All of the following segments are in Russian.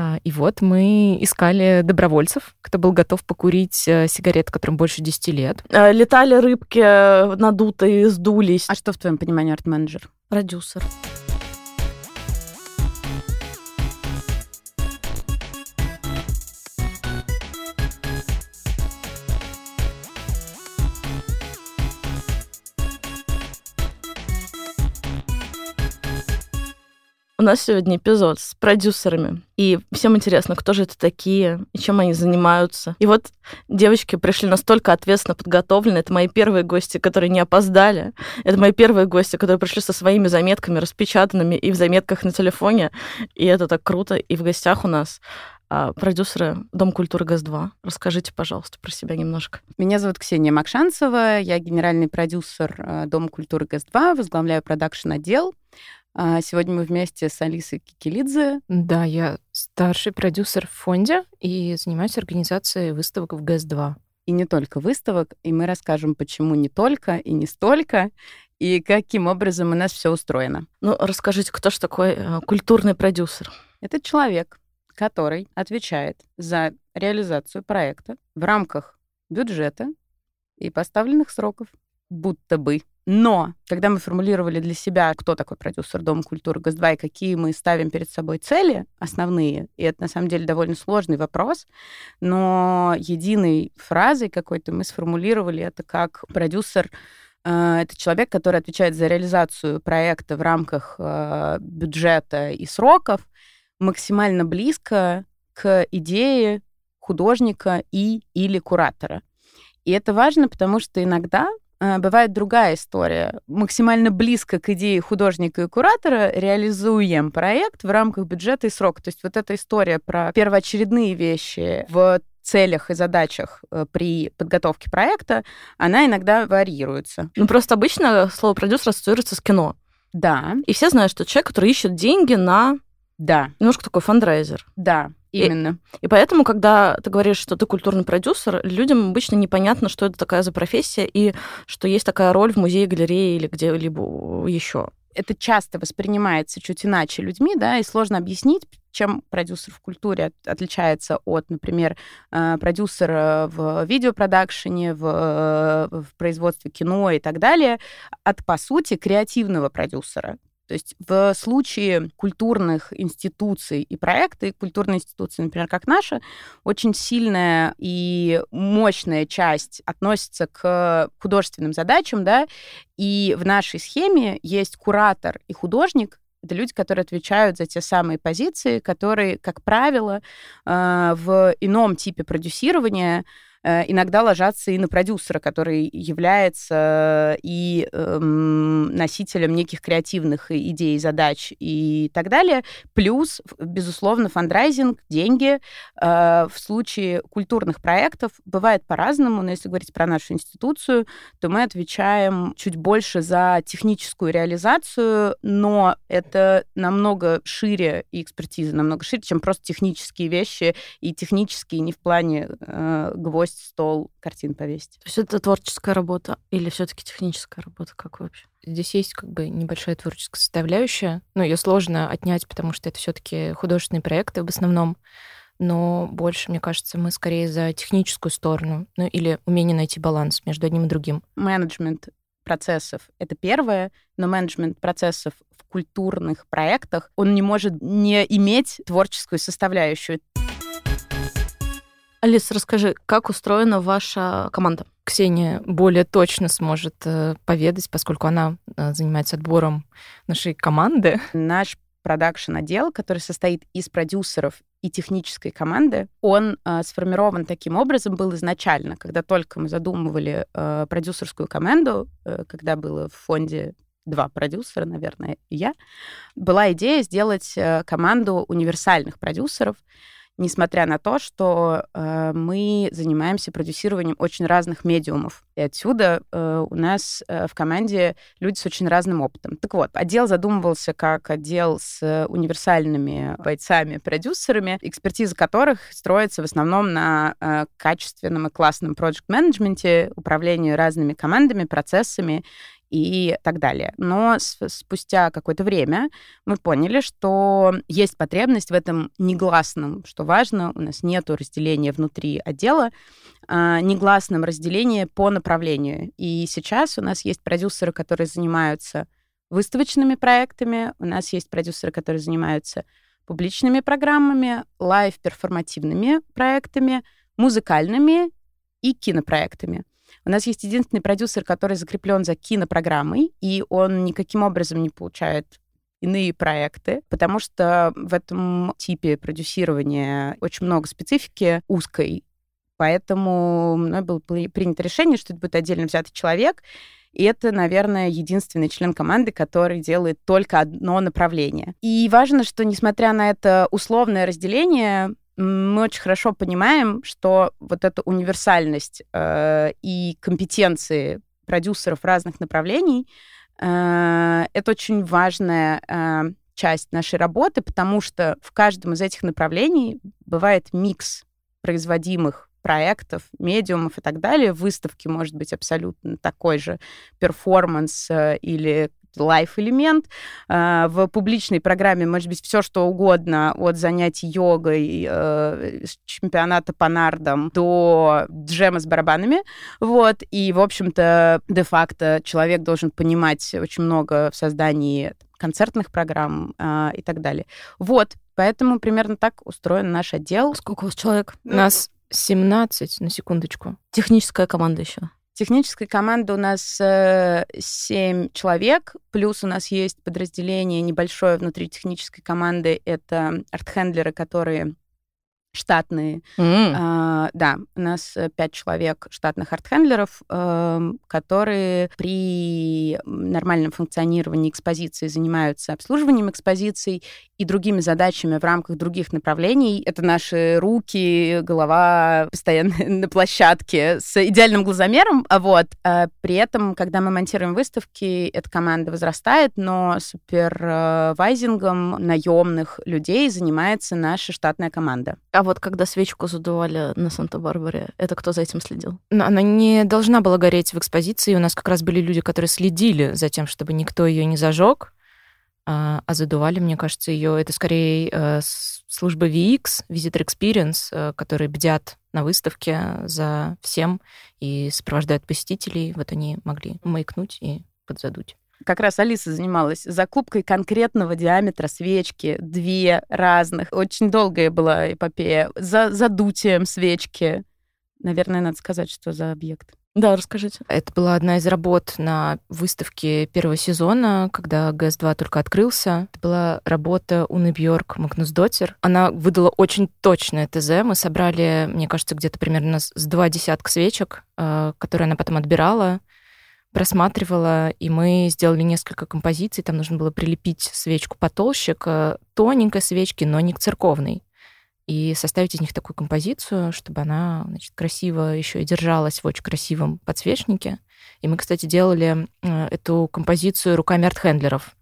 А, и вот мы искали добровольцев, кто был готов покурить э, сигарет, которым больше 10 лет. Э, летали рыбки э, надутые, сдулись. А что в твоем понимании арт-менеджер? Продюсер. У нас сегодня эпизод с продюсерами. И всем интересно, кто же это такие, и чем они занимаются. И вот девочки пришли настолько ответственно подготовлены. Это мои первые гости, которые не опоздали. Это мои первые гости, которые пришли со своими заметками, распечатанными и в заметках на телефоне. И это так круто. И в гостях у нас а, продюсеры Дом культуры ГАЗ-2. Расскажите, пожалуйста, про себя немножко. Меня зовут Ксения Макшанцева, я генеральный продюсер э, Дома культуры ГАЗ-2, возглавляю продакшн-отдел. А, сегодня мы вместе с Алисой Кикелидзе. Да, я старший продюсер в фонде и занимаюсь организацией выставок в ГЭС-2. И не только выставок, и мы расскажем, почему не только и не столько, и каким образом у нас все устроено. Ну, расскажите, кто же такой э, культурный продюсер? Это человек, который отвечает за реализацию проекта в рамках бюджета и поставленных сроков, будто бы. Но когда мы формулировали для себя, кто такой продюсер Дома культуры ГАЗ-2 и какие мы ставим перед собой цели основные, и это на самом деле довольно сложный вопрос, но единой фразой какой-то мы сформулировали это как продюсер э, это человек, который отвечает за реализацию проекта в рамках э, бюджета и сроков максимально близко к идее художника и или куратора. И это важно, потому что иногда бывает другая история. Максимально близко к идее художника и куратора реализуем проект в рамках бюджета и срока. То есть вот эта история про первоочередные вещи в целях и задачах э, при подготовке проекта, она иногда варьируется. Ну, просто обычно слово продюсер ассоциируется с кино. Да. И все знают, что человек, который ищет деньги на... Да. Немножко такой фандрайзер. Да. Именно. И, и поэтому, когда ты говоришь, что ты культурный продюсер, людям обычно непонятно, что это такая за профессия и что есть такая роль в музее, галерее или где-либо еще. Это часто воспринимается чуть иначе людьми, да, и сложно объяснить, чем продюсер в культуре отличается от, например, э, продюсера в видеопродакшене, в, э, в производстве кино и так далее, от, по сути, креативного продюсера. То есть в случае культурных институций и проекта, и культурной институции, например, как наша, очень сильная и мощная часть относится к художественным задачам, да, и в нашей схеме есть куратор и художник, это люди, которые отвечают за те самые позиции, которые, как правило, э, в ином типе продюсирования иногда ложатся и на продюсера, который является и эм, носителем неких креативных идей, задач и так далее. Плюс, безусловно, фандрайзинг, деньги. Э, в случае культурных проектов бывает по-разному, но если говорить про нашу институцию, то мы отвечаем чуть больше за техническую реализацию, но это намного шире, и экспертиза намного шире, чем просто технические вещи, и технические не в плане э, гвоздь гвоздь, стол, картин повесить. То есть это творческая работа или все-таки техническая работа? Как вообще? Здесь есть как бы небольшая творческая составляющая, но ее сложно отнять, потому что это все-таки художественные проекты в основном. Но больше, мне кажется, мы скорее за техническую сторону, ну или умение найти баланс между одним и другим. Менеджмент процессов — это первое, но менеджмент процессов в культурных проектах, он не может не иметь творческую составляющую. Алис, расскажи, как устроена ваша команда? Ксения более точно сможет э, поведать, поскольку она э, занимается отбором нашей команды. Наш продакшн-отдел, который состоит из продюсеров и технической команды, он э, сформирован таким образом был изначально, когда только мы задумывали э, продюсерскую команду, э, когда было в фонде два продюсера, наверное, и я, была идея сделать э, команду универсальных продюсеров, несмотря на то, что э, мы занимаемся продюсированием очень разных медиумов. И отсюда э, у нас э, в команде люди с очень разным опытом. Так вот, отдел задумывался как отдел с универсальными бойцами-продюсерами, экспертиза которых строится в основном на э, качественном и классном проект-менеджменте, управлении разными командами, процессами и так далее. Но спустя какое-то время мы поняли, что есть потребность в этом негласном, что важно, у нас нет разделения внутри отдела, а, негласном разделении по направлению. И сейчас у нас есть продюсеры, которые занимаются выставочными проектами, у нас есть продюсеры, которые занимаются публичными программами, лайв-перформативными проектами, музыкальными и кинопроектами. У нас есть единственный продюсер, который закреплен за кинопрограммой, и он никаким образом не получает иные проекты, потому что в этом типе продюсирования очень много специфики узкой. Поэтому мной было принято решение, что это будет отдельно взятый человек, и это, наверное, единственный член команды, который делает только одно направление. И важно, что, несмотря на это условное разделение, мы очень хорошо понимаем, что вот эта универсальность э, и компетенции продюсеров разных направлений э, это очень важная э, часть нашей работы, потому что в каждом из этих направлений бывает микс производимых проектов, медиумов и так далее. Выставки может быть абсолютно такой же перформанс э, или live-элемент. А, в публичной программе может быть все, что угодно, от занятий йогой, э, чемпионата по нардам до джема с барабанами. Вот. И, в общем-то, де-факто человек должен понимать очень много в создании концертных программ э, и так далее. Вот, поэтому примерно так устроен наш отдел. Сколько у вас человек? Нас 17, на секундочку. Техническая команда еще. Техническая команда у нас э, 7 человек, плюс у нас есть подразделение небольшое внутри технической команды. Это артхендлеры, которые штатные. Mm. А, да, у нас э, пять человек штатных артхендлеров, э, которые при нормальном функционировании экспозиции занимаются обслуживанием экспозиций и другими задачами в рамках других направлений. Это наши руки, голова постоянно на площадке с идеальным глазомером. А вот а при этом, когда мы монтируем выставки, эта команда возрастает, но супервайзингом наемных людей занимается наша штатная команда. А вот когда свечку задували на Санта-Барбаре, это кто за этим следил? Она не должна была гореть в экспозиции. У нас как раз были люди, которые следили за тем, чтобы никто ее не зажег. А, а задували, мне кажется, ее это скорее э, служба VX, Visitor Experience, э, которые бдят на выставке за всем и сопровождают посетителей. Вот они могли маякнуть и подзадуть как раз Алиса занималась закупкой конкретного диаметра свечки, две разных. Очень долгая была эпопея. За задутием свечки. Наверное, надо сказать, что за объект. Да, расскажите. Это была одна из работ на выставке первого сезона, когда ГС-2 только открылся. Это была работа Уны Бьорк Магнусдотер. Она выдала очень точное ТЗ. Мы собрали, мне кажется, где-то примерно с два десятка свечек, э, которые она потом отбирала просматривала, и мы сделали несколько композиций. Там нужно было прилепить свечку потолще к тоненькой свечке, но не к церковной. И составить из них такую композицию, чтобы она значит, красиво еще и держалась в очень красивом подсвечнике. И мы, кстати, делали э, эту композицию руками арт-хендлеров.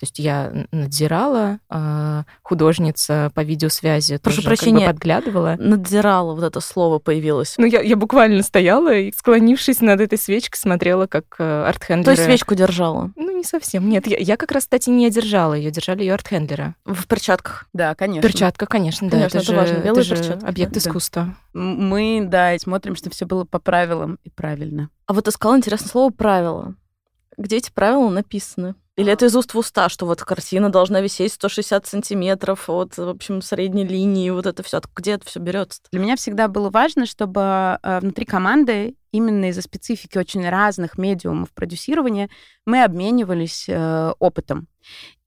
То есть я надзирала, а, художница по видеосвязи Прошу тоже прощения, как бы подглядывала. Надзирала, вот это слово появилось. Ну, я, я буквально стояла и, склонившись над этой свечкой, смотрела, как э, артхендлеры... То есть свечку держала? Ну, не совсем. Нет, я, я как раз, кстати, не держала ее, держали ее артхендлеры. В перчатках? Да, конечно. Перчатка, конечно, да. Конечно, это, это, важно. же, Белые это перчатки. же объект Да. искусства. Мы, да, и смотрим, что все было по правилам и правильно. А вот ты сказала интересное слово «правило». Где эти правила написаны? Или это из уст в уста, что вот картина должна висеть 160 сантиметров от, в общем, средней линии, вот это все. Где это все берется? Для меня всегда было важно, чтобы э, внутри команды именно из-за специфики очень разных медиумов продюсирования мы обменивались э, опытом.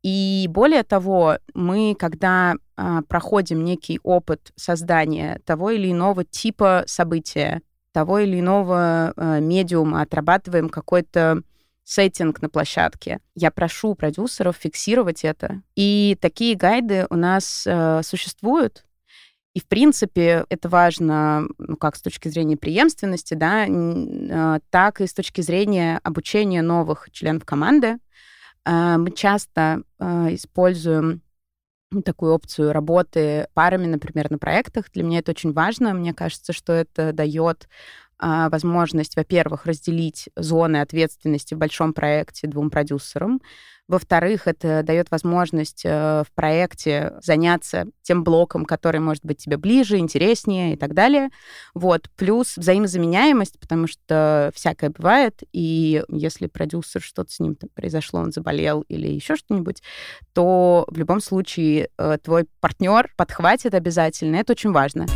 И более того, мы, когда э, проходим некий опыт создания того или иного типа события, того или иного э, медиума, отрабатываем какой-то сеттинг на площадке. Я прошу продюсеров фиксировать это. И такие гайды у нас э, существуют. И, в принципе, это важно ну, как с точки зрения преемственности, да, э, так и с точки зрения обучения новых членов команды. Э, мы часто э, используем такую опцию работы парами, например, на проектах. Для меня это очень важно. Мне кажется, что это дает возможность, во-первых, разделить зоны ответственности в большом проекте двум продюсерам. Во-вторых, это дает возможность э, в проекте заняться тем блоком, который может быть тебе ближе, интереснее и так далее. Вот. Плюс взаимозаменяемость, потому что всякое бывает, и если продюсер, что-то с ним там произошло, он заболел или еще что-нибудь, то в любом случае э, твой партнер подхватит обязательно. Это очень важно.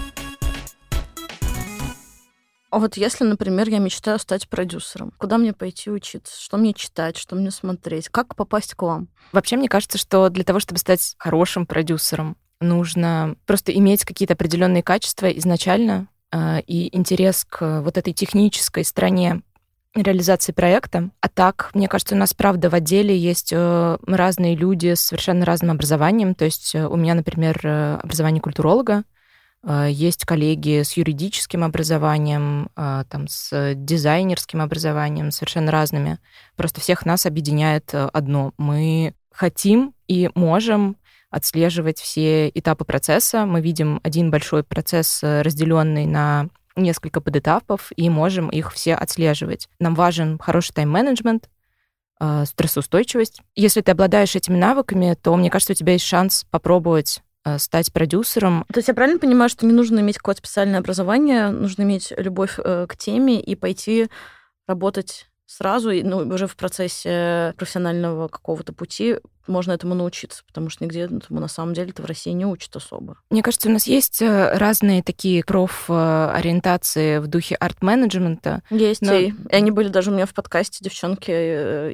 А вот если, например, я мечтаю стать продюсером, куда мне пойти учиться, что мне читать, что мне смотреть, как попасть к вам? Вообще, мне кажется, что для того, чтобы стать хорошим продюсером, нужно просто иметь какие-то определенные качества изначально э, и интерес к вот этой технической стороне реализации проекта. А так, мне кажется, у нас, правда, в отделе есть э, разные люди с совершенно разным образованием. То есть э, у меня, например, э, образование культуролога, а, есть коллеги с юридическим образованием, а, там, с дизайнерским образованием, совершенно разными. Просто всех нас объединяет э, одно. Мы хотим и можем отслеживать все этапы процесса. Мы видим один большой процесс, э, разделенный на несколько подэтапов, и можем их все отслеживать. Нам важен хороший тайм-менеджмент, а, стрессоустойчивость. Если ты обладаешь этими навыками, то, мне кажется, у тебя есть шанс попробовать Э, стать продюсером. То есть я правильно понимаю, что не нужно иметь какое-то специальное образование, нужно иметь любовь э, к теме и пойти работать сразу, ну, уже в процессе профессионального какого-то пути можно этому научиться, потому что нигде этому на самом деле это в России не учат особо. Мне кажется, у нас есть э, разные такие проф-ориентации в духе арт-менеджмента. Есть, но... и они были даже у меня в подкасте девчонки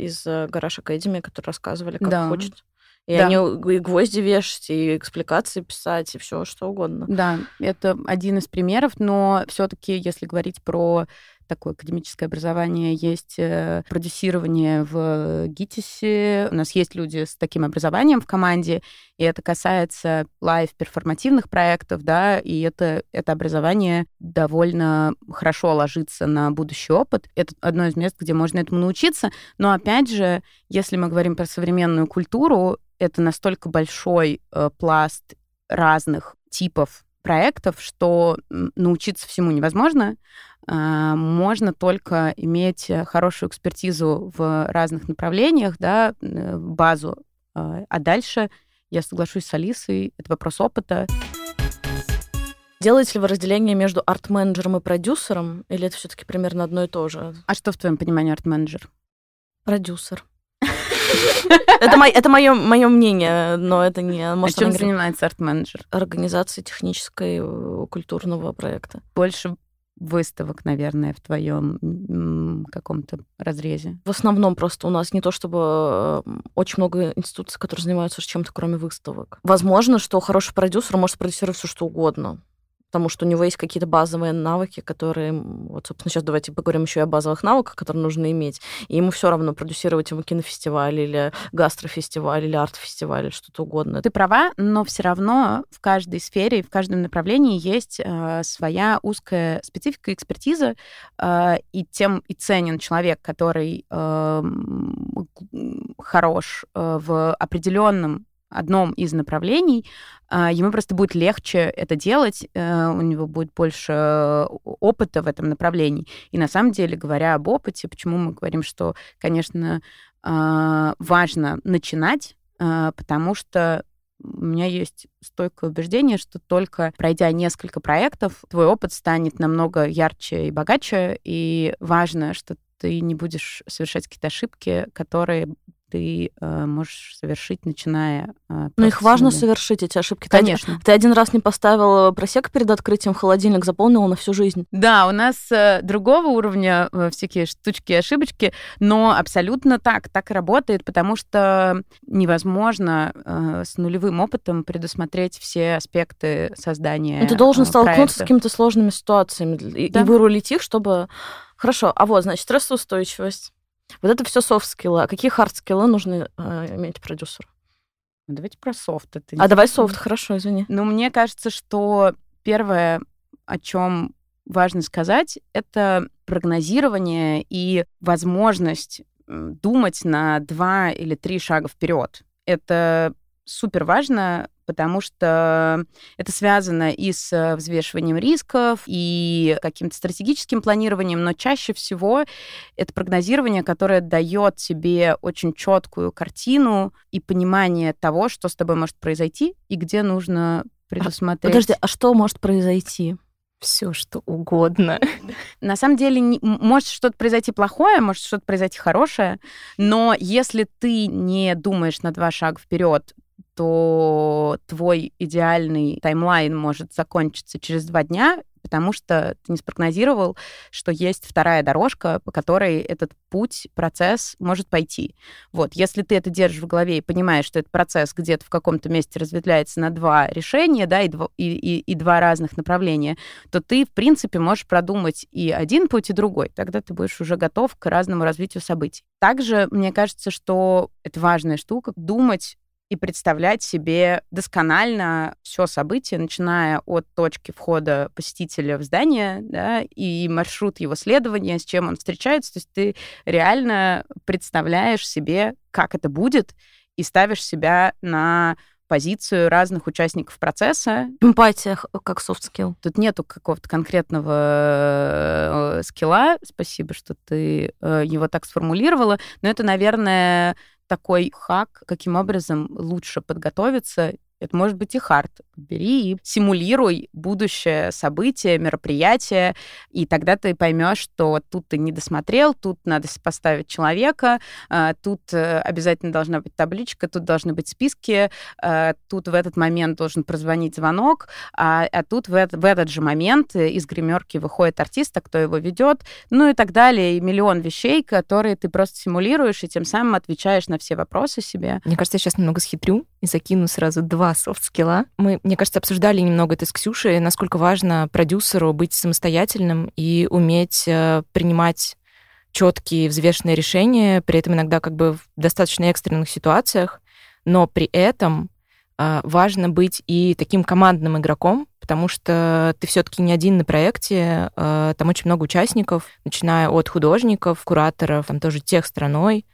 из Гараж Академии, которые рассказывали, как да. хочет и да. они и гвозди вешать, и экспликации писать, и все что угодно. Да, это один из примеров, но все-таки, если говорить про такое академическое образование, есть э, продюсирование в ГИТИСе. У нас есть люди с таким образованием в команде, и это касается лайв-перформативных проектов, да, и это, это образование довольно хорошо ложится на будущий опыт. Это одно из мест, где можно этому научиться. Но опять же, если мы говорим про современную культуру, это настолько большой э, пласт разных типов проектов, что научиться всему невозможно. Э, можно только иметь хорошую экспертизу в разных направлениях, да, э, базу. Э, а дальше я соглашусь с Алисой, это вопрос опыта. Делаете ли вы разделение между арт-менеджером и продюсером, или это все-таки примерно одно и то же? А что в твоем понимании арт-менеджер? Продюсер. Это, мое, это мое, мое мнение, но это не... А может, а чем занимается арт-менеджер? Организацией технической э, культурного проекта. Больше выставок, наверное, в твоем каком-то разрезе? В основном просто у нас не то чтобы э, очень много институций, которые занимаются чем-то, кроме выставок. Возможно, что хороший продюсер может продюсировать все что угодно потому что у него есть какие-то базовые навыки, которые... Вот, собственно, сейчас давайте поговорим еще и о базовых навыках, которые нужно иметь. И ему все равно продюсировать ему кинофестиваль или гастрофестиваль или арт-фестиваль, или что-то угодно. Ты права, но все равно в каждой сфере, в каждом направлении есть э, своя узкая специфика, экспертиза, э, и тем и ценен человек, который э, хорош э, в определенном одном из направлений, а, ему просто будет легче это делать, э, у него будет больше опыта в этом направлении. И на самом деле, говоря об опыте, почему мы говорим, что, конечно, а, важно начинать, а, потому что у меня есть стойкое убеждение, что только пройдя несколько проектов, твой опыт станет намного ярче и богаче, и важно, что ты не будешь совершать какие-то ошибки, которые ты э, можешь совершить, начиная... Э, Но их важно совершить, эти ошибки. Конечно. Ты, ты один раз не поставил просек перед открытием, холодильник заполнил на всю жизнь. Да, у нас э, другого уровня э, всякие штучки и ошибочки, но абсолютно так, так и работает, потому что невозможно э, с нулевым опытом предусмотреть все аспекты создания Но Ты должен э, столкнуться проекта. с какими-то сложными ситуациями и, да. и вырулить их, чтобы... Хорошо, а вот, значит, стрессоустойчивость вот это все софт-скиллы. А какие хард-скиллы нужно э, иметь продюсеру? Ну, давайте про софт. Это а давай софт, хорошо, извини. Ну, мне кажется, что первое, о чем важно сказать, это прогнозирование и возможность думать на два или три шага вперед. Это супер важно, потому что это связано и с взвешиванием рисков, и каким-то стратегическим планированием, но чаще всего это прогнозирование, которое дает тебе очень четкую картину и понимание того, что с тобой может произойти и где нужно предусмотреть. Подожди, а что может произойти? все что угодно. На самом деле, не, может что-то произойти плохое, может что-то произойти хорошее, но если ты не думаешь на два шага вперед, то твой идеальный таймлайн может закончиться через два дня, потому что ты не спрогнозировал, что есть вторая дорожка, по которой этот путь, процесс может пойти. Вот, если ты это держишь в голове и понимаешь, что этот процесс где-то в каком-то месте разветвляется на два решения, да, и, дво, и, и, и два разных направления, то ты, в принципе, можешь продумать и один путь, и другой. Тогда ты будешь уже готов к разному развитию событий. Также, мне кажется, что это важная штука, думать и представлять себе досконально все событие, начиная от точки входа посетителя в здание, да, и маршрут его следования, с чем он встречается. То есть ты реально представляешь себе, как это будет, и ставишь себя на позицию разных участников процесса. Эмпатия как soft skill. Тут нету какого-то конкретного э, скилла. Спасибо, что ты э, его так сформулировала. Но это, наверное, такой хак, каким образом лучше подготовиться это может быть и хард. Бери и симулируй будущее событие, мероприятие, и тогда ты поймешь, что тут ты не досмотрел, тут надо поставить человека, а, тут э, обязательно должна быть табличка, тут должны быть списки, а, тут в этот момент должен прозвонить звонок, а, а тут в, в этот же момент из гримерки выходит артист, а кто его ведет, ну и так далее, и миллион вещей, которые ты просто симулируешь, и тем самым отвечаешь на все вопросы себе. Мне кажется, я сейчас немного схитрю и закину сразу два софт-скилла. Мы, мне кажется, обсуждали немного это с Ксюшей, насколько важно продюсеру быть самостоятельным и уметь э, принимать четкие, взвешенные решения, при этом иногда как бы в достаточно экстренных ситуациях, но при этом э, важно быть и таким командным игроком, потому что ты все-таки не один на проекте, э, там очень много участников, начиная от художников, кураторов, там тоже тех страной,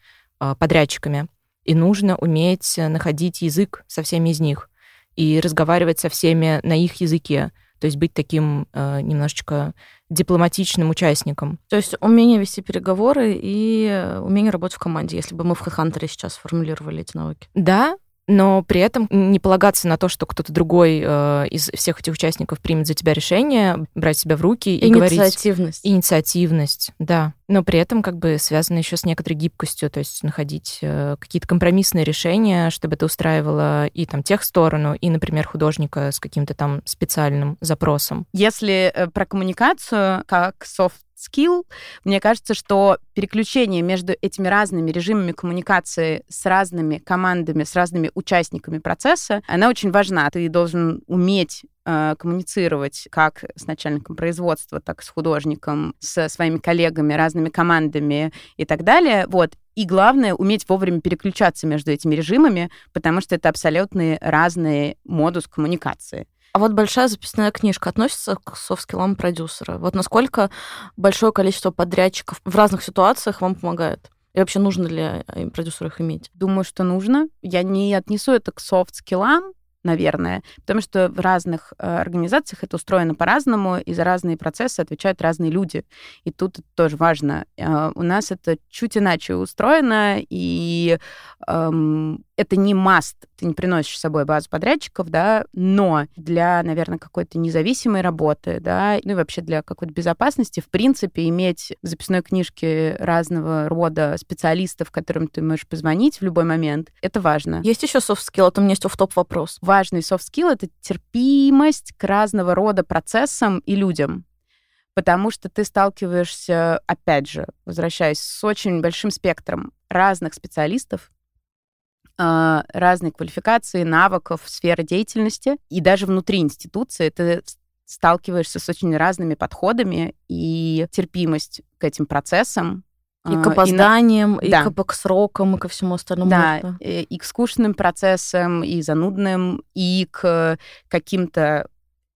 подрядчиками. И нужно уметь находить язык со всеми из них и разговаривать со всеми на их языке. То есть быть таким э, немножечко дипломатичным участником. То есть умение вести переговоры и умение работать в команде, если бы мы в HeadHunter сейчас формулировали эти навыки. Да, но при этом не полагаться на то, что кто-то другой э, из всех этих участников примет за тебя решение, брать себя в руки и говорить... Инициативность. Инициативность, да. Но при этом как бы связано еще с некоторой гибкостью, то есть находить э, какие-то компромиссные решения, чтобы это устраивало и там тех сторону, и, например, художника с каким-то там специальным запросом. Если э, про коммуникацию как soft skill. Мне кажется, что переключение между этими разными режимами коммуникации с разными командами, с разными участниками процесса, она очень важна. Ты должен уметь э, коммуницировать как с начальником производства, так и с художником, со своими коллегами, разными командами и так далее. Вот. И главное, уметь вовремя переключаться между этими режимами, потому что это абсолютно разные модус коммуникации. А вот большая записная книжка относится к софт-скиллам продюсера? Вот насколько большое количество подрядчиков в разных ситуациях вам помогает? И вообще нужно ли продюсеру их иметь? Думаю, что нужно. Я не отнесу это к софт-скиллам, наверное, потому что в разных э, организациях это устроено по-разному, и за разные процессы отвечают разные люди. И тут это тоже важно. Э, у нас это чуть иначе устроено, и эм, это не маст, ты не приносишь с собой базу подрядчиков, да, но для, наверное, какой-то независимой работы, да, ну и вообще для какой-то безопасности, в принципе, иметь в записной книжке разного рода специалистов, которым ты можешь позвонить в любой момент, это важно. Есть еще soft skill, это у меня есть оф-топ вопрос. Важный soft skill — это терпимость к разного рода процессам и людям потому что ты сталкиваешься, опять же, возвращаясь, с очень большим спектром разных специалистов, а, разные квалификации, навыков, сферы деятельности. И даже внутри институции ты сталкиваешься с очень разными подходами и терпимость к этим процессам, и к опозданиям, и, и к, к срокам, и ко всему остальному. Да, и, и к скучным процессам, и занудным, и к каким-то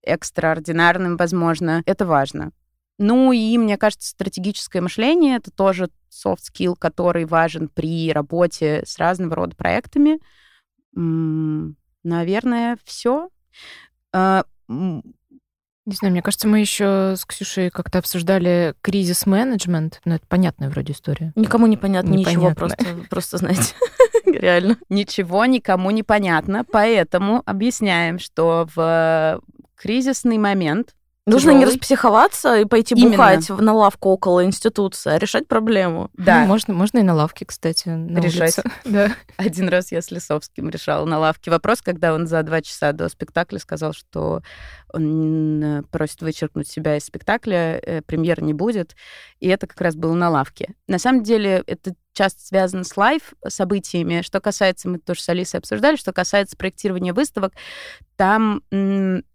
экстраординарным, возможно. Это важно. Ну и, мне кажется, стратегическое мышление — это тоже soft skill, который важен при работе с разного рода проектами. наверное, все. А, не знаю, мне кажется, мы еще с Ксюшей как-то обсуждали кризис-менеджмент. Ну, это понятная вроде история. Никому не понятно ничего, просто, просто знаете, реально. Ничего никому не понятно, поэтому объясняем, что в кризисный момент Нужно тяжелый. не распсиховаться и пойти Именно. бухать на лавку около институции, а решать проблему. Да. Ну, можно, можно и на лавке, кстати, на решать. Да. Один раз я с Лисовским решала на лавке вопрос, когда он за два часа до спектакля сказал, что он просит вычеркнуть себя из спектакля, э, премьер не будет, и это как раз было на лавке. На самом деле это часто связано с live событиями. Что касается, мы тоже с Алисой обсуждали, что касается проектирования выставок, там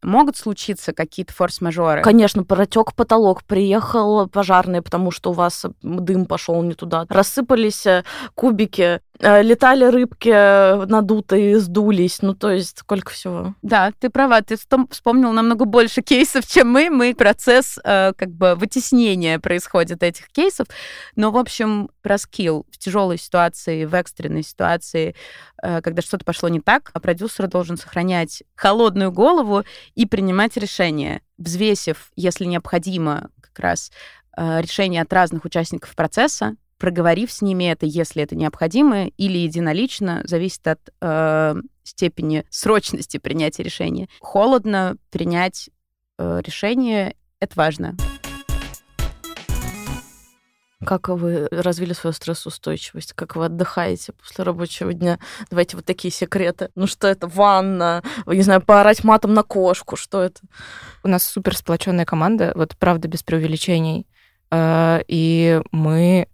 могут случиться какие-то форс-мажоры. Конечно, протек потолок, приехал пожарный, потому что у вас дым пошел не туда. Рассыпались э, кубики, э, летали рыбки надутые, сдулись. Ну, то есть, сколько всего. Да, ты права, ты вспомнил намного больше кейсов, чем мы. Мы процесс э, как бы вытеснения происходит этих кейсов. Но, в общем, про скилл в тяжелой ситуации, в экстренной ситуации, э, когда что-то пошло не так, а продюсер должен сохранять холодную голову и принимать решения, взвесив, если необходимо, как раз э, решения от разных участников процесса, проговорив с ними это, если это необходимо, или единолично, зависит от э, степени срочности принятия решения. Холодно принять э, решение — это важно. Как вы развили свою стрессоустойчивость? Как вы отдыхаете после рабочего дня? Давайте вот такие секреты. Ну что это? Ванна? Не знаю, поорать матом на кошку? Что это? У нас супер сплоченная команда, вот правда без преувеличений. А, и мы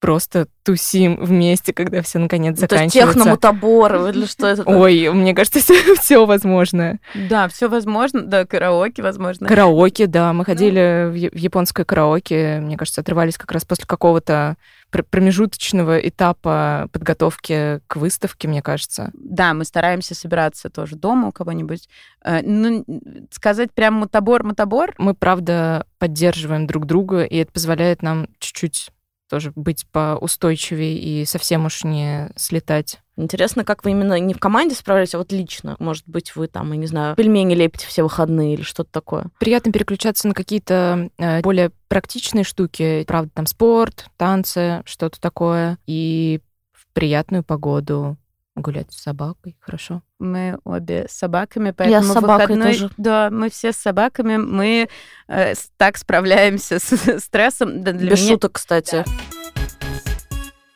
просто тусим вместе, когда все наконец ну, заканчивается. То есть техномутабор или что это? Ой, мне кажется, все, все возможно. Да, все возможно, да, караоке возможно. Караоке, да, мы ходили ну... в японское караоке, мне кажется, отрывались как раз после какого-то промежуточного этапа подготовки к выставке, мне кажется. Да, мы стараемся собираться тоже дома у кого-нибудь. Э, ну, сказать прям мутабор-мутабор. Мы, правда, поддерживаем друг друга, и это позволяет нам чуть-чуть тоже быть поустойчивее и совсем уж не слетать. Интересно, как вы именно не в команде справляетесь, а вот лично. Может быть, вы там, я не знаю, пельмени лепите все выходные или что-то такое. Приятно переключаться на какие-то э, более практичные штуки. Правда, там спорт, танцы, что-то такое. И в приятную погоду гулять с собакой, хорошо. Мы обе с собаками, поэтому Я с собакой выходной... тоже. Да, мы все с собаками, мы э, так справляемся с стрессом. Да, для Без меня... шуток, кстати.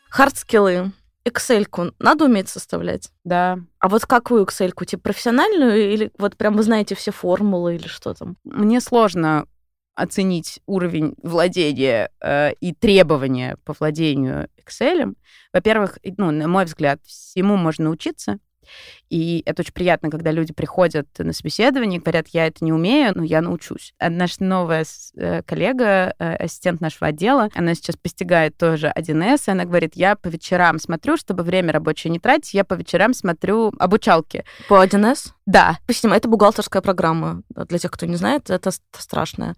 Хардскиллы. Excel-ку надо уметь составлять? Да. А вот какую Excel-ку? Типа профессиональную или вот прям вы знаете все формулы или что там? Мне сложно оценить уровень владения э, и требования по владению Excel. Во-первых, ну, на мой взгляд, всему можно научиться. И это очень приятно, когда люди приходят на собеседование и говорят, я это не умею, но я научусь. А наша новая э, коллега, э, ассистент нашего отдела, она сейчас постигает тоже 1С, и она говорит, я по вечерам смотрю, чтобы время рабочее не тратить, я по вечерам смотрю обучалки. По 1С? Да. Поясним, это бухгалтерская программа. Для тех, кто не знает, это страшное.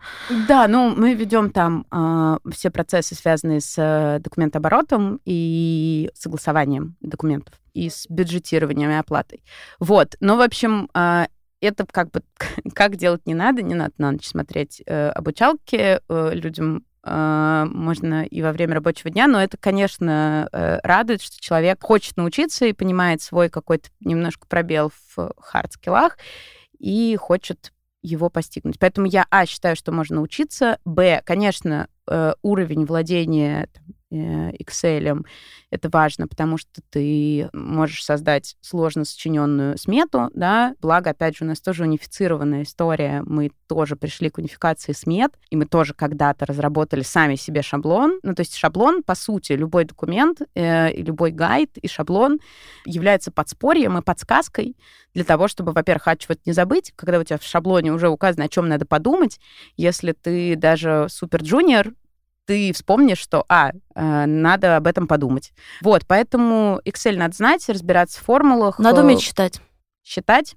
Да, ну мы ведем там э, все процессы, связанные с э, документооборотом и согласованием документов и с бюджетированием и оплатой. Вот. Ну, в общем, а, это как бы как делать не надо, не надо на ночь смотреть э, обучалки э, людям э, можно и во время рабочего дня, но это, конечно, э, радует, что человек хочет научиться и понимает свой какой-то немножко пробел в хард-скиллах и хочет его постигнуть. Поэтому я, а, считаю, что можно учиться, б, конечно, уровень владения там, Excel. Это важно, потому что ты можешь создать сложно сочиненную смету, да, благо, опять же, у нас тоже унифицированная история, мы тоже пришли к унификации смет, и мы тоже когда-то разработали сами себе шаблон, ну, то есть шаблон, по сути, любой документ, э, любой гайд и шаблон является подспорьем и подсказкой для того, чтобы, во-первых, а чего-то не забыть, когда у тебя в шаблоне уже указано, о чем надо подумать, если ты даже супер джуниор, ты вспомнишь, что, а, э, надо об этом подумать. Вот, поэтому Excel надо знать, разбираться в формулах. Надо уметь считать. Считать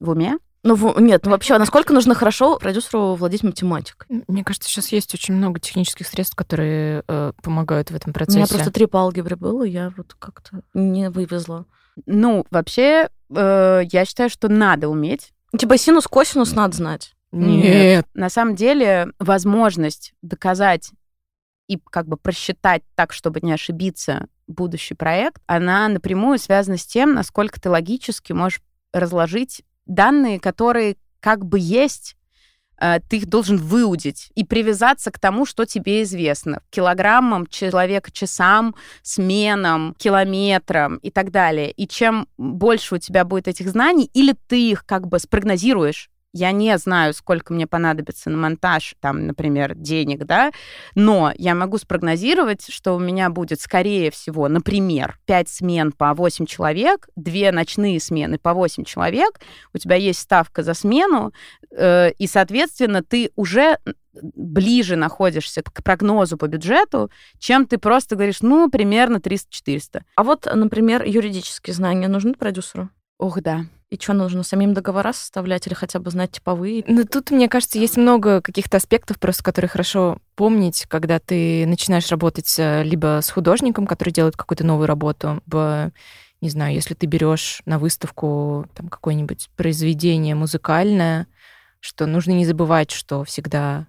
в уме. Ну, в, нет, ну вообще, насколько нужно хорошо продюсеру владеть математикой? Мне кажется, сейчас есть очень много технических средств, которые э, помогают в этом процессе. У меня просто три по алгебре было, я вот как-то не вывезла. Ну, вообще, э, я считаю, что надо уметь. Типа синус, косинус надо знать. Нет. На самом деле, возможность доказать и как бы просчитать так, чтобы не ошибиться будущий проект, она напрямую связана с тем, насколько ты логически можешь разложить данные, которые как бы есть, э, ты их должен выудить и привязаться к тому, что тебе известно. Килограммам человека, часам, сменам, километрам и так далее. И чем больше у тебя будет этих знаний, или ты их как бы спрогнозируешь, я не знаю, сколько мне понадобится на монтаж, там, например, денег, да, но я могу спрогнозировать, что у меня будет, скорее всего, например, 5 смен по 8 человек, 2 ночные смены по 8 человек, у тебя есть ставка за смену, э, и, соответственно, ты уже ближе находишься к прогнозу по бюджету, чем ты просто говоришь, ну, примерно 300-400. А вот, например, юридические знания нужны продюсеру? Ох, да. И что, нужно самим договора составлять или хотя бы знать типовые? Ну, тут, мне кажется, есть много каких-то аспектов, просто которые хорошо помнить, когда ты начинаешь работать либо с художником, который делает какую-то новую работу, либо, не знаю, если ты берешь на выставку там какое-нибудь произведение музыкальное, что нужно не забывать, что всегда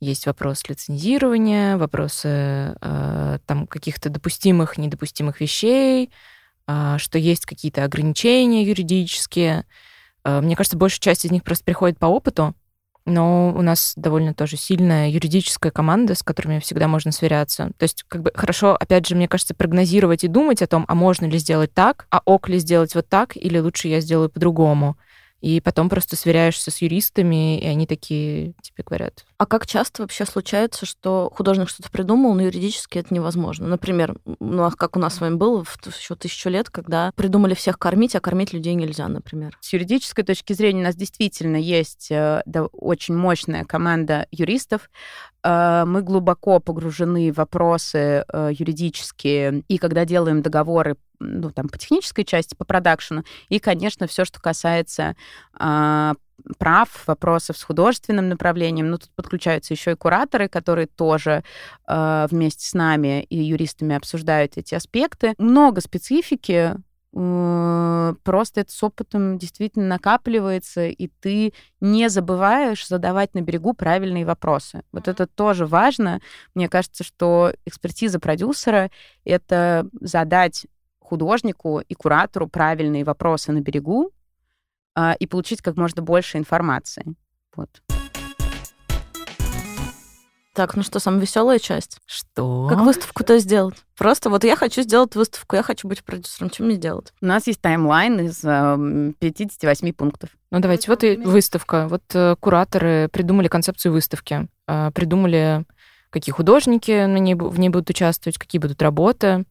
есть вопрос лицензирования, вопросы э, там каких-то допустимых, недопустимых вещей, что есть какие-то ограничения юридические. А, мне кажется, большая часть из них просто приходит по опыту, но у нас довольно тоже сильная юридическая команда, с которыми всегда можно сверяться. То есть, как бы хорошо, опять же, мне кажется, прогнозировать и думать о том, а можно ли сделать так, а ок ли сделать вот так, или лучше я сделаю по-другому. И потом просто сверяешься с юристами, и они такие тебе говорят. А как часто вообще случается, что художник что-то придумал, но юридически это невозможно? Например, ну, а как у нас с вами было в еще тысячу лет, когда придумали всех кормить, а кормить людей нельзя, например. С юридической точки зрения у нас действительно есть э, да, очень мощная команда юристов, мы глубоко погружены в вопросы э, юридические, и когда делаем договоры ну, там, по технической части, по продакшену, и, конечно, все, что касается а, прав, вопросов с художественным направлением. Ну, тут подключаются еще и кураторы, которые тоже э, вместе с нами и юристами обсуждают эти аспекты. Много специфики, Э, просто это с опытом действительно накапливается, и ты не забываешь задавать на берегу правильные вопросы. Вот это тоже важно. Мне кажется, что экспертиза продюсера — это задать художнику и куратору правильные вопросы на берегу а, и получить как можно больше информации. Вот. Так, ну что, самая веселая часть? Что? Как выставку-то сделать? Просто вот я хочу сделать выставку, я хочу быть продюсером. Чем мне делать? У нас есть таймлайн из э, 58 пунктов. Ну давайте, вот и выставка. Вот э, кураторы придумали концепцию выставки, э, придумали, какие художники на ней, в ней будут участвовать, какие будут работы.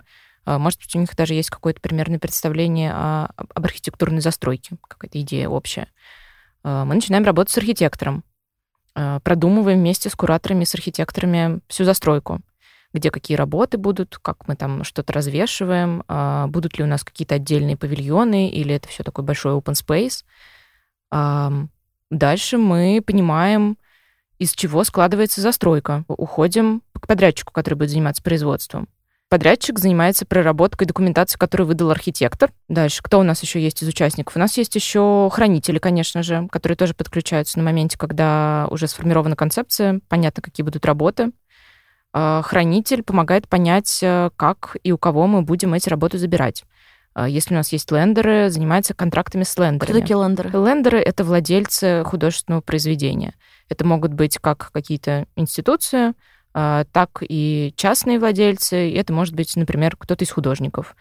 Э, может быть, у них даже есть какое-то примерное представление о, об архитектурной застройке, какая-то идея общая. Мы начинаем работать с архитектором. Э, продумываем вместе с кураторами, с архитекторами всю застройку где какие работы будут, как мы там что-то развешиваем, а, будут ли у нас какие-то отдельные павильоны, или это все такой большой open space. Дальше мы понимаем, из чего складывается застройка. Уходим к подрядчику, который будет заниматься производством. Подрядчик занимается проработкой документации, которую выдал архитектор. Дальше, кто у нас еще есть из участников? У нас есть еще хранители, конечно же, которые тоже подключаются на моменте, когда уже сформирована концепция, понятно, какие будут работы. А, хранитель помогает понять, э, как и у кого мы будем эти работы забирать. А, если у нас есть лендеры, занимается контрактами с лендерами. Кто такие лендеры? Лендеры — это владельцы художественного произведения. Это могут быть как какие-то институции, так и частные владельцы. И это может быть, например, кто-то из художников,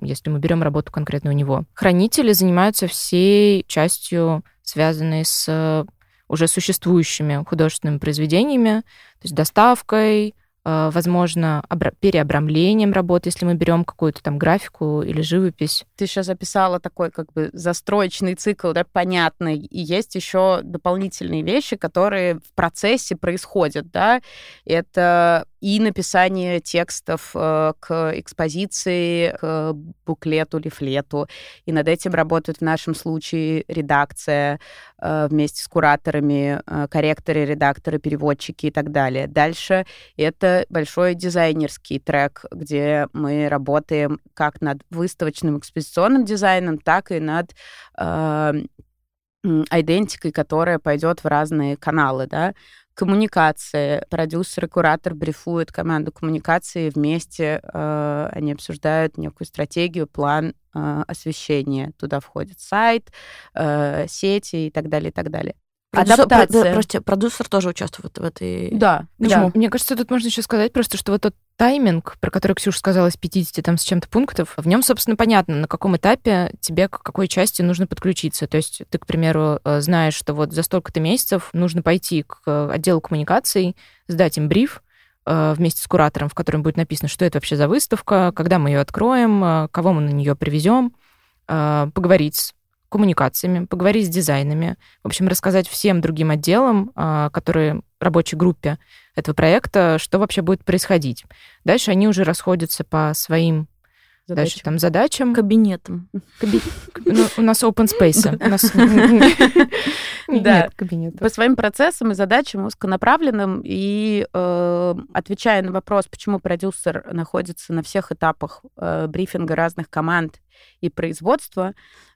если мы берем работу конкретно у него. Хранители занимаются всей частью, связанной с уже существующими художественными произведениями, то есть доставкой, возможно, переобрамлением работы, если мы берем какую-то там графику или живопись. Ты сейчас записала такой как бы застроечный цикл, да, понятный, и есть еще дополнительные вещи, которые в процессе происходят, да. Это и написание текстов э, к экспозиции, к буклету, лифлету. И над этим работают в нашем случае редакция э, вместе с кураторами, э, корректоры, редакторы, переводчики и так далее. Дальше это большой дизайнерский трек, где мы работаем как над выставочным экспозиционным дизайном, так и над идентикой, которая пойдет в разные каналы, да, коммуникации. Продюсер и куратор брифуют команду коммуникации вместе. Э, они обсуждают некую стратегию, план э, освещения. Туда входит сайт, э, сети и так далее, и так далее. Продюсер, Адаптация. Прости, продюсер тоже участвует в этой... Да. Почему? Да. Мне кажется, тут можно еще сказать просто, что вот тот тайминг, про который Ксюша сказала, из 50 там с чем-то пунктов, в нем, собственно, понятно, на каком этапе тебе к какой части нужно подключиться. То есть ты, к примеру, э, знаешь, что вот за столько-то месяцев нужно пойти к э, отделу коммуникаций, сдать им бриф, э, вместе с куратором, в котором будет написано, что это вообще за выставка, когда мы ее откроем, кого мы на нее привезем, поговорить с коммуникациями, поговорить с дизайнами, в общем, рассказать всем другим отделам, а, которые рабочей группе этого проекта, что вообще будет происходить. Дальше они уже расходятся по своим задачам. Дальше там задачам. Кабинетом. Ну, у нас open space. Да, кабинет. По своим процессам и задачам узконаправленным и э, отвечая на вопрос, почему продюсер находится на всех этапах э, брифинга разных команд и производства,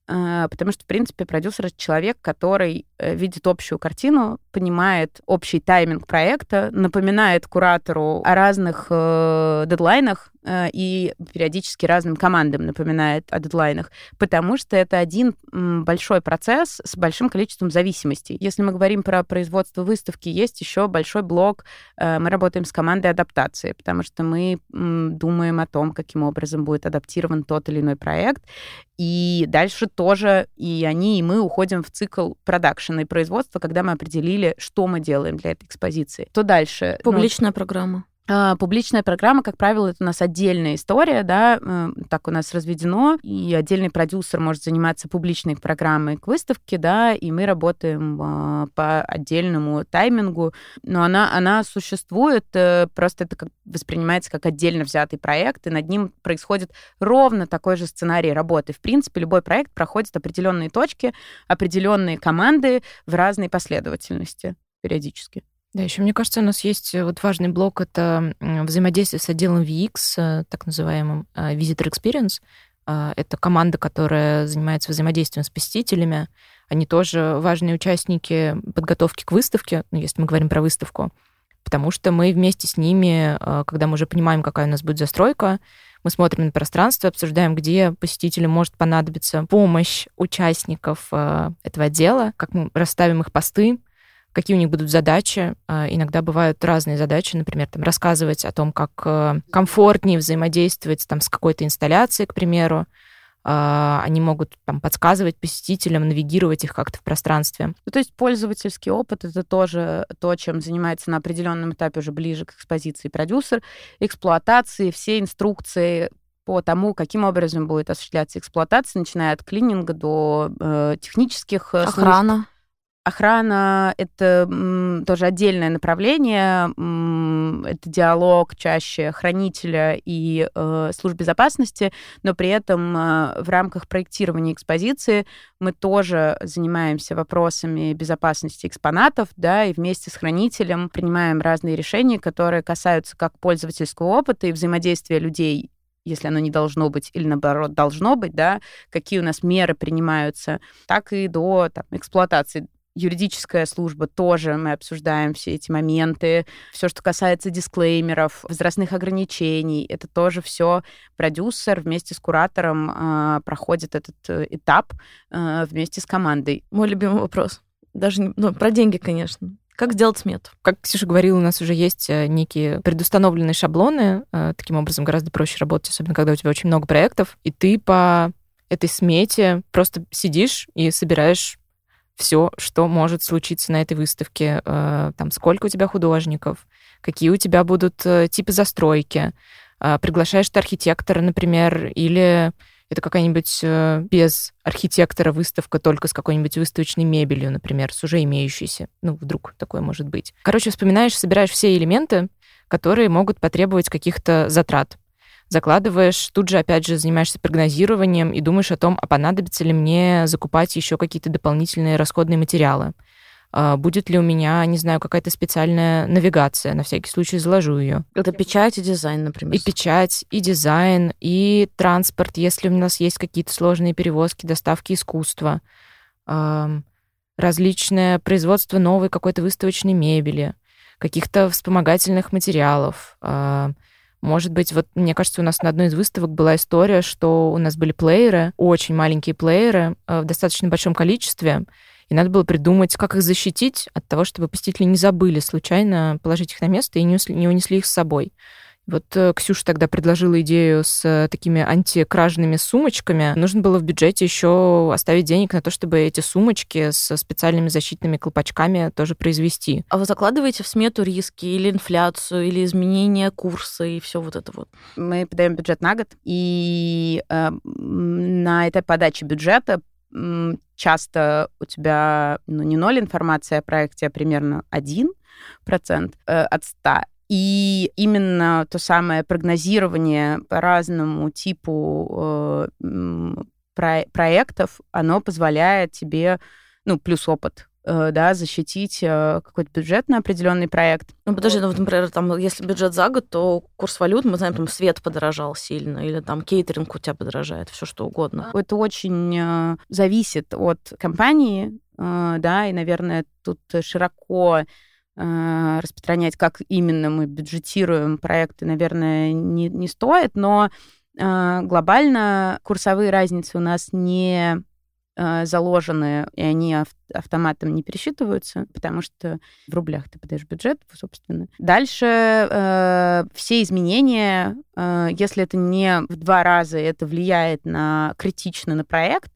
потому что, в принципе, продюсер — это человек, который э, видит общую картину, понимает общий тайминг проекта, напоминает куратору о разных э, дедлайнах э, и периодически разным командам напоминает о дедлайнах, потому что это один большой процесс с большим количеством зависимостей. Если мы говорим про производство выставки, есть еще большой блок, мы работаем с командой адаптации, потому что мы думаем о том, каким образом будет адаптирован тот или иной проект, и дальше тоже и они, и мы уходим в цикл продакшена и производства, когда мы определили, что мы делаем для этой экспозиции. То дальше... Ну, Публичная ну, программа. А, публичная программа, как правило, это у нас отдельная история, да, э, так у нас разведено, и отдельный продюсер может заниматься публичной программой к выставке, да, и мы работаем а, по отдельному таймингу, но она, она существует, э, просто это как, воспринимается как отдельно взятый проект, и над ним происходит ровно такой же сценарий работы. В принципе, любой проект проходит определенные точки, определенные команды в разной последовательности периодически. Да, еще мне кажется, у нас есть э, вот важный блок, это взаимодействие с отделом VX, э, так называемым э, Visitor Experience. Это команда, которая занимается взаимодействием с посетителями. Они тоже важные участники подготовки к выставке, ну, если мы говорим про выставку, потому что мы вместе с ними, когда мы уже понимаем, какая у нас будет застройка, мы смотрим на пространство, обсуждаем, где посетителю может понадобиться помощь участников этого отдела, как мы расставим их посты, какие у них будут задачи. А, иногда бывают разные задачи, например, там, рассказывать о том, как э, комфортнее взаимодействовать там, с какой-то инсталляцией, к примеру. А, они могут там, подсказывать посетителям, навигировать их как-то в пространстве. Ну, то есть пользовательский опыт — это тоже то, чем занимается на определенном этапе уже ближе к экспозиции продюсер, эксплуатации, все инструкции по тому, каким образом будет осуществляться эксплуатация, начиная от клининга до э, технических э, Охрана. Служб Охрана — это тоже отдельное направление. Это диалог чаще хранителя и э, служб безопасности, но при этом э, в рамках проектирования экспозиции мы тоже занимаемся вопросами безопасности экспонатов, да, и вместе с хранителем принимаем разные решения, которые касаются как пользовательского опыта и взаимодействия людей если оно не должно быть, или наоборот должно быть, да, какие у нас меры принимаются, так и до там, эксплуатации юридическая служба тоже мы обсуждаем все эти моменты. Все, что касается дисклеймеров, возрастных ограничений, это тоже все продюсер вместе с куратором э, проходит этот э, этап э, вместе с командой. Мой любимый вопрос. Даже не, ну, про деньги, конечно. Как сделать смету? Как Ксюша говорила, у нас уже есть э, некие предустановленные шаблоны. Э, таким образом, гораздо проще работать, особенно когда у тебя очень много проектов, и ты по этой смете просто сидишь и собираешь все, что может случиться на этой выставке. Э, там, сколько у тебя художников, какие у тебя будут э, типы застройки. Э, приглашаешь ты архитектора, например, или это какая-нибудь без архитектора выставка только с какой-нибудь выставочной мебелью, например, с уже имеющейся. Ну, вдруг такое может быть. Короче, вспоминаешь, собираешь все элементы, которые могут потребовать каких-то затрат. Закладываешь, тут же, опять же, занимаешься прогнозированием и думаешь о том, а понадобится ли мне закупать еще какие-то дополнительные расходные материалы. А, будет ли у меня, не знаю, какая-то специальная навигация, на всякий случай заложу ее. Это печать и дизайн, например. И печать, и дизайн, и транспорт, если у нас есть какие-то сложные перевозки, доставки искусства, различное производство новой какой-то выставочной мебели, каких-то вспомогательных материалов, а, может быть, вот мне кажется, у нас на одной из выставок была история, что у нас были плееры, очень маленькие плееры э, в достаточно большом количестве, и надо было придумать, как их защитить от того, чтобы посетители не забыли случайно положить их на место и не унесли их с собой. Вот э, Ксюша тогда предложила идею с э, такими антикражными сумочками. Нужно было в бюджете еще оставить денег на то, чтобы эти сумочки с специальными защитными колпачками тоже произвести. А вы закладываете в смету риски или инфляцию, или изменение курса и все вот это вот? Мы подаем бюджет на год, и э, на этой подаче бюджета часто у тебя ну, не ноль информации о проекте, а примерно один процент э, от ста. И именно то самое прогнозирование по разному типу э, про проектов, оно позволяет тебе, ну, плюс опыт, э, да, защитить э, какой-то бюджет на определенный проект. Ну, подожди, ну, вот, например, там, если бюджет за год, то курс валют, мы знаем, там, свет подорожал сильно, или там кейтеринг у тебя подорожает, все что угодно. Это очень э, зависит от компании, э, да, и, наверное, тут широко распространять, как именно мы бюджетируем проекты, наверное, не, не стоит, но э, глобально курсовые разницы у нас не э, заложены, и они автоматом не пересчитываются, потому что в рублях ты подаешь бюджет, собственно. Дальше э, все изменения, э, если это не в два раза, это влияет на критично на проект,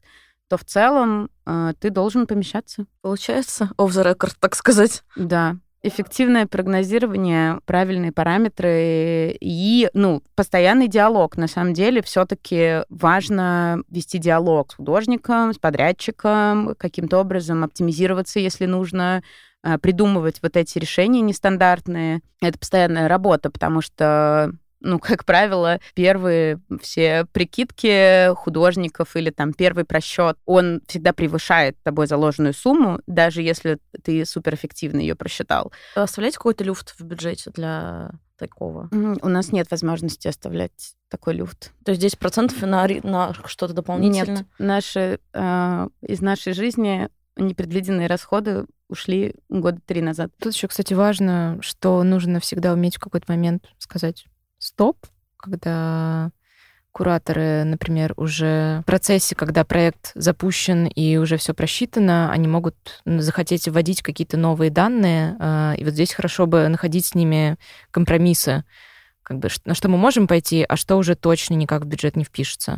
то в целом э, ты должен помещаться. Получается, off the record, так сказать. Да, эффективное прогнозирование, правильные параметры и, ну, постоянный диалог. На самом деле, все-таки важно вести диалог с художником, с подрядчиком, каким-то образом оптимизироваться, если нужно, а, придумывать вот эти решения нестандартные. Это постоянная работа, потому что ну, как правило, первые все прикидки художников или там первый просчет, он всегда превышает тобой заложенную сумму, даже если ты суперэффективно ее просчитал. Оставляете какой-то люфт в бюджете для такого? У нас нет возможности оставлять такой люфт. То есть 10% на, на что-то дополнительное? Нет. Наши, э, из нашей жизни непредвиденные расходы ушли года три назад. Тут еще, кстати, важно, что нужно всегда уметь в какой-то момент сказать стоп, когда кураторы, например, уже в процессе, когда проект запущен и уже все просчитано, они могут захотеть вводить какие-то новые данные, а, и вот здесь хорошо бы находить с ними компромиссы, как бы на что мы можем пойти, а что уже точно никак в бюджет не впишется.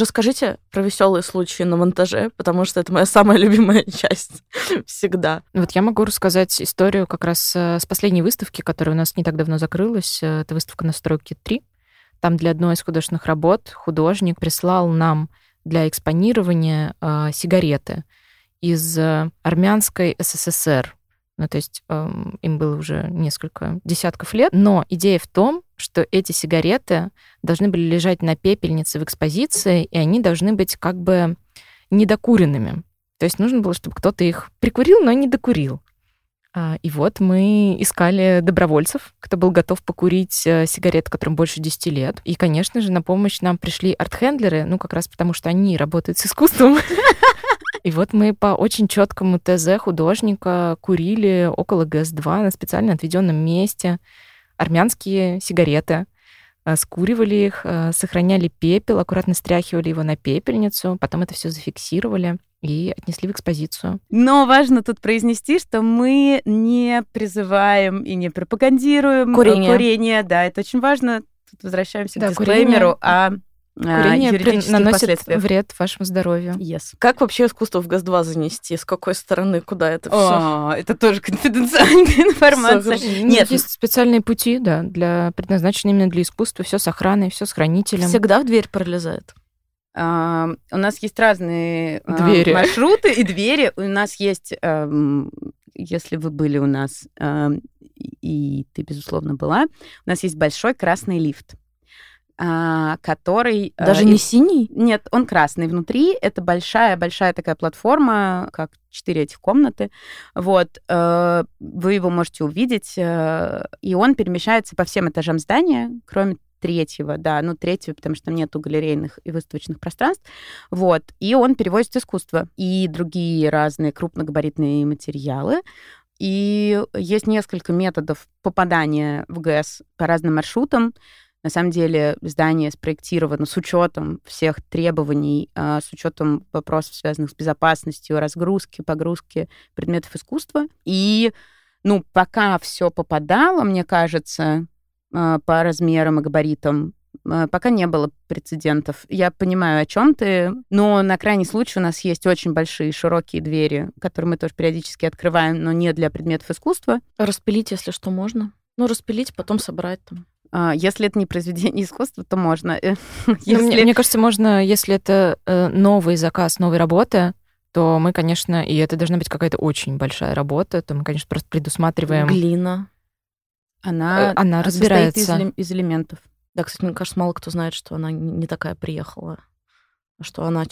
Расскажите про веселые случаи на монтаже, потому что это моя самая любимая часть всегда. Вот я могу рассказать историю как раз э, с последней выставки, которая у нас не так давно закрылась. Э, это выставка «Настройки 3». Там для одной из художественных работ художник прислал нам для экспонирования э, сигареты из э, армянской СССР. Ну, то есть э, им было уже несколько десятков лет. Но идея в том, что эти сигареты должны были лежать на пепельнице в экспозиции, и они должны быть как бы недокуренными. То есть нужно было, чтобы кто-то их прикурил, но не докурил. А, и вот мы искали добровольцев, кто был готов покурить э, сигарет, которым больше 10 лет. И, конечно же, на помощь нам пришли арт-хендлеры, ну, как раз потому, что они работают с искусством. И вот мы по очень четкому ТЗ художника курили около ГС-2 на специально отведенном месте армянские сигареты, э, скуривали их, э, сохраняли пепел, аккуратно стряхивали его на пепельницу, потом это все зафиксировали и отнесли в экспозицию. Но важно тут произнести, что мы не призываем и не пропагандируем курение. курение. Да, это очень важно. Тут возвращаемся да, к дисклеймеру, курение... а, Курение при... наносит вред вашему здоровью. Yes. Как вообще искусство в ГАЗ-2 занести? С какой стороны? Куда это все? О, это тоже конфиденциальная информация. Нет, есть специальные пути, да, для предназначенные именно для искусства. Все с охраной, все с хранителем. Всегда в дверь пролезает. Uh, у нас есть разные двери. Uh, маршруты и двери. У нас есть, uh, если вы были у нас, и ты, безусловно, была. У нас есть большой красный лифт а, который... Э, Даже не синий? Нет, он красный внутри. Это большая-большая такая платформа, как четыре этих комнаты. Вот. Э, вы его можете увидеть, э, и он перемещается по всем этажам здания, кроме третьего, да, ну, третьего, потому что там нету галерейных и выставочных пространств, вот, и он перевозит искусство и другие разные крупногабаритные материалы, и есть несколько методов попадания в ГЭС по разным маршрутам, на самом деле здание спроектировано с учетом всех требований, а, с учетом вопросов, связанных с безопасностью, разгрузки, погрузки предметов искусства. И, ну, пока все попадало, мне кажется, а, по размерам и габаритам, а, пока не было прецедентов. Я понимаю, о чем ты, но на крайний случай у нас есть очень большие широкие двери, которые мы тоже периодически открываем, но не для предметов искусства. Распилить, если что, можно. Ну, распилить, потом собрать там. А, если это не произведение искусства, то можно. Э, ну, если... Мне, мне кажется, можно, если это э, новый заказ, новой работы, то мы, конечно, и это должна быть какая-то очень большая работа, то мы, конечно, просто предусматриваем... Глина. Она, э, она разбирается. Из, из элементов. Да, кстати, мне кажется, мало кто знает, что она не такая приехала, а что она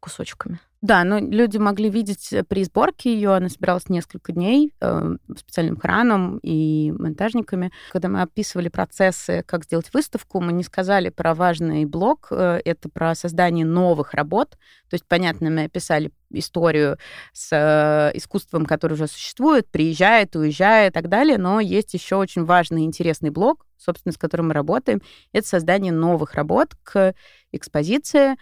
кусочками. Да, но люди могли видеть э, при сборке ее, она собиралась несколько дней э, специальным краном и монтажниками. Когда мы описывали процессы, как сделать выставку, мы не сказали про важный блок, э, это про создание новых работ. То есть, понятно, мы описали историю с э, искусством, которое уже существует, приезжает, уезжает и так далее, но есть еще очень важный интересный блок, собственно, с которым мы работаем, это создание новых работ к экспозиции,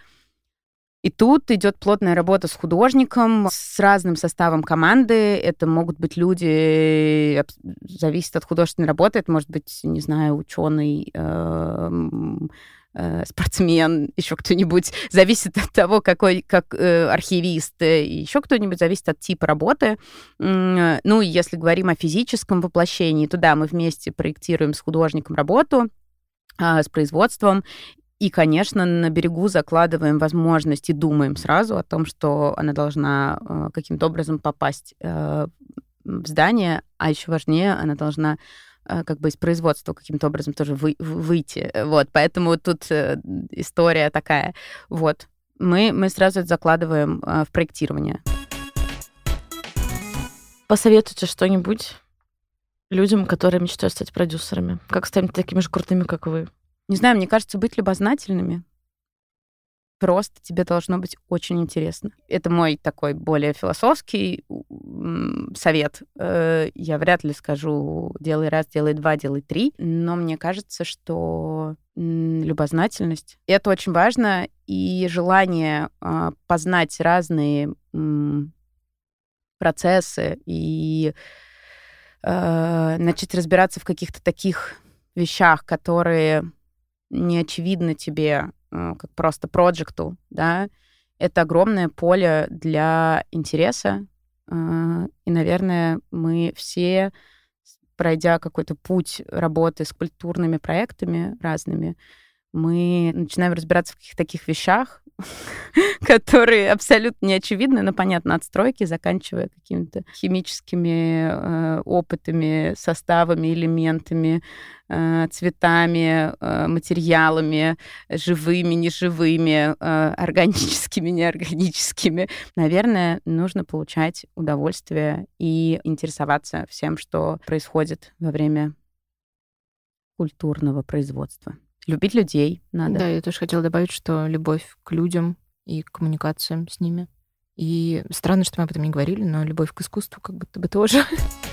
и тут идет плотная работа с художником, с разным составом команды. Это могут быть люди, зависит от художественной работы, это может быть, не знаю, ученый, эм, э, спортсмен, еще кто-нибудь, зависит от того, какой, как э, архивист, э, еще кто-нибудь, зависит от типа работы. Ну, если говорим о физическом воплощении, то да, мы вместе проектируем с художником работу, а, с производством, и, конечно, на берегу закладываем возможность и думаем сразу о том, что она должна э, каким-то образом попасть э, в здание, а еще важнее, она должна э, как бы из производства каким-то образом тоже вы, выйти. Вот, поэтому тут история такая. Вот, мы, мы сразу это закладываем в проектирование. Посоветуйте что-нибудь людям, которые мечтают стать продюсерами. Как стать такими же крутыми, как вы? Не знаю, мне кажется, быть любознательными просто тебе должно быть очень интересно. Это мой такой более философский совет. Э, я вряд ли скажу делай раз, делай два, делай три, но мне кажется, что любознательность — это очень важно, и желание а, познать разные процессы и э, начать разбираться в каких-то таких вещах, которые не очевидно тебе, э, как просто проекту, да, это огромное поле для интереса. Э, и, наверное, мы все, пройдя какой-то путь работы с культурными проектами разными, мы начинаем разбираться в каких-то таких вещах, которые абсолютно не очевидны, но, понятно, от стройки, заканчивая какими-то химическими э, опытами, составами, элементами, э, цветами, э, материалами, живыми, неживыми, э, органическими, неорганическими. Наверное, нужно получать удовольствие и интересоваться всем, что происходит во время культурного производства. Любить людей надо. Да, я тоже хотела добавить, что любовь к людям и к коммуникациям с ними. И странно, что мы об этом не говорили, но любовь к искусству как будто бы тоже.